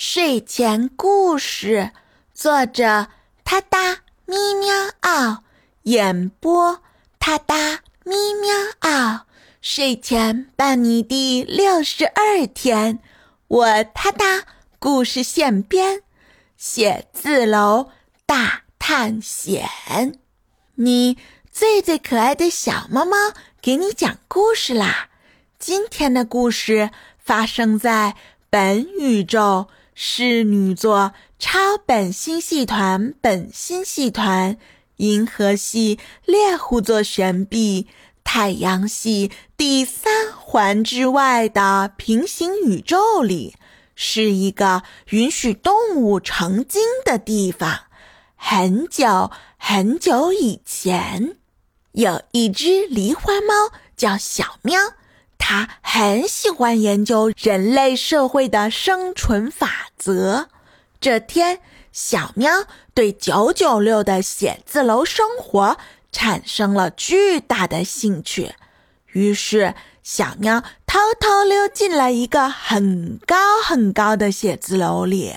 睡前故事，作者：他哒咪喵嗷，演播：他哒咪喵嗷。睡前伴你第六十二天，我他哒故事现编，写字楼大探险。你最最可爱的小猫猫，给你讲故事啦！今天的故事发生在本宇宙。侍女座超本星系团、本星系团、银河系猎户座旋臂、太阳系第三环之外的平行宇宙里，是一个允许动物成精的地方。很久很久以前，有一只狸花猫叫小喵。他很喜欢研究人类社会的生存法则。这天，小喵对九九六的写字楼生活产生了巨大的兴趣，于是小喵偷偷溜进了一个很高很高的写字楼里。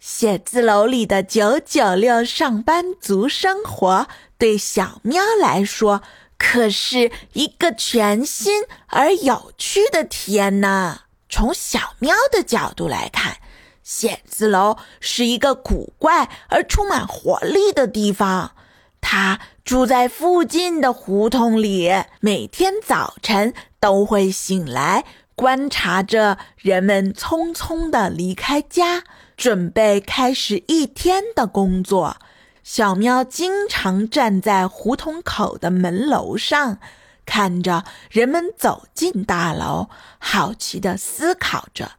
写字楼里的九九六上班族生活对小喵来说。可是一个全新而有趣的体验呢。从小喵的角度来看，写字楼是一个古怪而充满活力的地方。它住在附近的胡同里，每天早晨都会醒来，观察着人们匆匆的离开家，准备开始一天的工作。小喵经常站在胡同口的门楼上，看着人们走进大楼，好奇地思考着：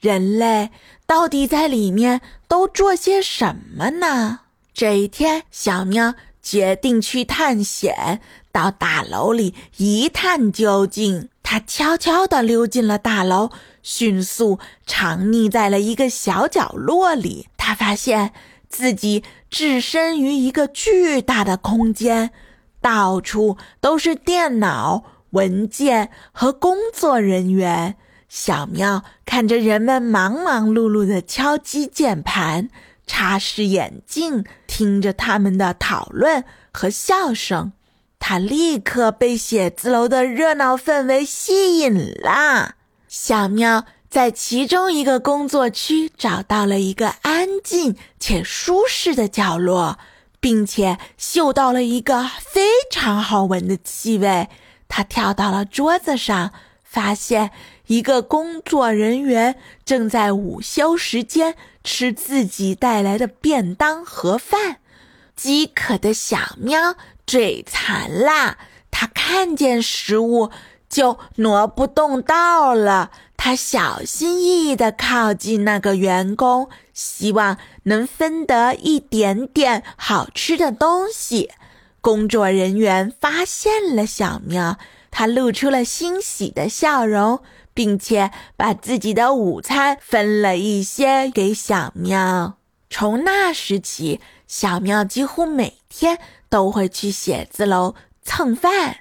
人类到底在里面都做些什么呢？这一天，小喵决定去探险，到大楼里一探究竟。它悄悄地溜进了大楼，迅速藏匿在了一个小角落里。它发现。自己置身于一个巨大的空间，到处都是电脑、文件和工作人员。小喵看着人们忙忙碌碌的敲击键盘、擦拭眼镜，听着他们的讨论和笑声，他立刻被写字楼的热闹氛围吸引了。小喵。在其中一个工作区找到了一个安静且舒适的角落，并且嗅到了一个非常好闻的气味。他跳到了桌子上，发现一个工作人员正在午休时间吃自己带来的便当盒饭。饥渴的小喵嘴馋啦，它看见食物就挪不动道了。他小心翼翼地靠近那个员工，希望能分得一点点好吃的东西。工作人员发现了小喵，他露出了欣喜的笑容，并且把自己的午餐分了一些给小喵。从那时起，小喵几乎每天都会去写字楼蹭饭，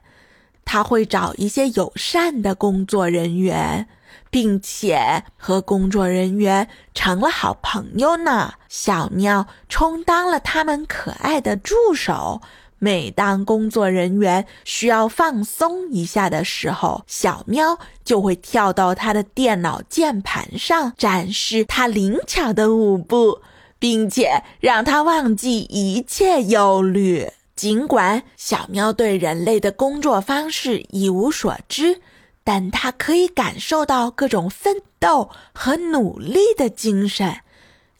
他会找一些友善的工作人员。并且和工作人员成了好朋友呢。小喵充当了他们可爱的助手。每当工作人员需要放松一下的时候，小喵就会跳到他的电脑键盘上，展示他灵巧的舞步，并且让他忘记一切忧虑。尽管小喵对人类的工作方式一无所知。但他可以感受到各种奋斗和努力的精神。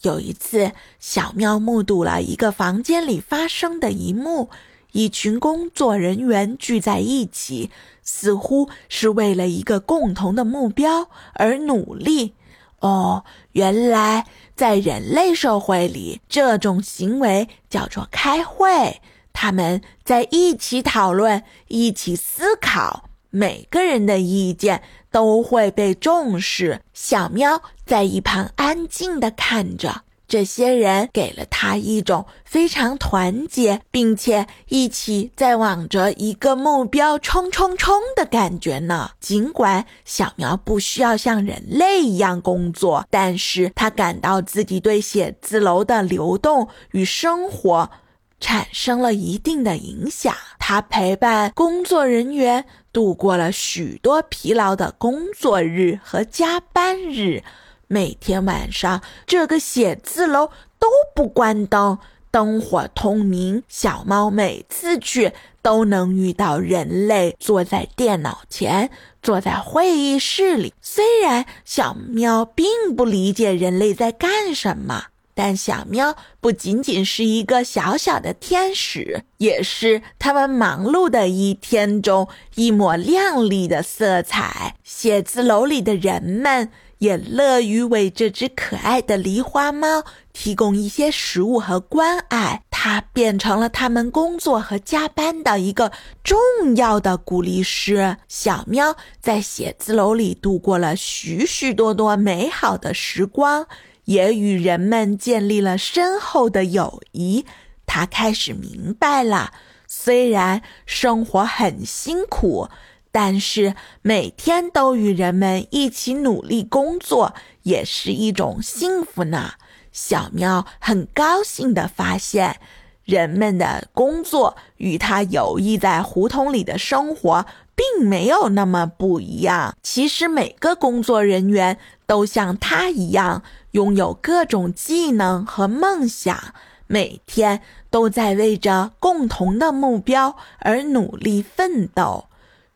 有一次，小喵目睹了一个房间里发生的一幕：一群工作人员聚在一起，似乎是为了一个共同的目标而努力。哦，原来在人类社会里，这种行为叫做开会。他们在一起讨论，一起思考。每个人的意见都会被重视。小喵在一旁安静地看着。这些人给了他一种非常团结，并且一起在往着一个目标冲冲冲的感觉呢。尽管小喵不需要像人类一样工作，但是他感到自己对写字楼的流动与生活产生了一定的影响。他陪伴工作人员度过了许多疲劳的工作日和加班日。每天晚上，这个写字楼都不关灯，灯火通明。小猫每次去都能遇到人类坐在电脑前，坐在会议室里。虽然小喵并不理解人类在干什么，但小喵不仅仅是一个小小的天使，也是他们忙碌的一天中一抹亮丽的色彩。写字楼里的人们。也乐于为这只可爱的狸花猫提供一些食物和关爱，它变成了他们工作和加班的一个重要的鼓励师。小喵在写字楼里度过了许许多多美好的时光，也与人们建立了深厚的友谊。它开始明白了，虽然生活很辛苦。但是每天都与人们一起努力工作，也是一种幸福呢。小喵很高兴地发现，人们的工作与它游弋在胡同里的生活并没有那么不一样。其实每个工作人员都像它一样，拥有各种技能和梦想，每天都在为着共同的目标而努力奋斗。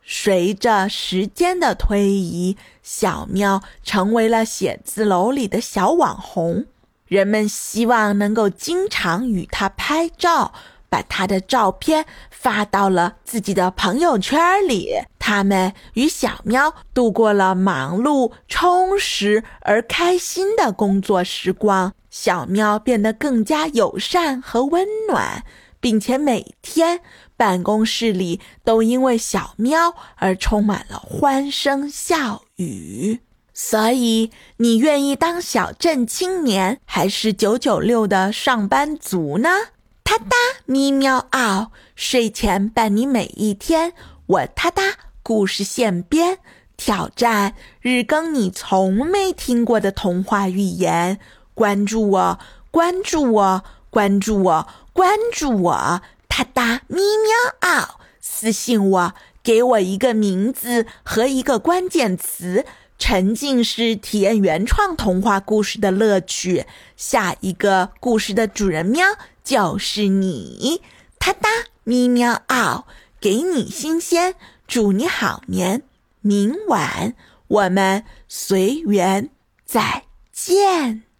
随着时间的推移，小喵成为了写字楼里的小网红。人们希望能够经常与它拍照，把它的照片发到了自己的朋友圈里。他们与小喵度过了忙碌、充实而开心的工作时光。小喵变得更加友善和温暖。并且每天办公室里都因为小喵而充满了欢声笑语。所以，你愿意当小镇青年，还是九九六的上班族呢？哒哒咪喵嗷，睡前伴你每一天。我哒哒故事现编，挑战日更你从没听过的童话寓言。关注我，关注我，关注我。关注我，哒哒咪喵嗷！私信我，给我一个名字和一个关键词，沉浸式体验原创童话故事的乐趣。下一个故事的主人喵就是你，哒哒咪喵嗷！给你新鲜，祝你好眠。明晚我们随缘再见。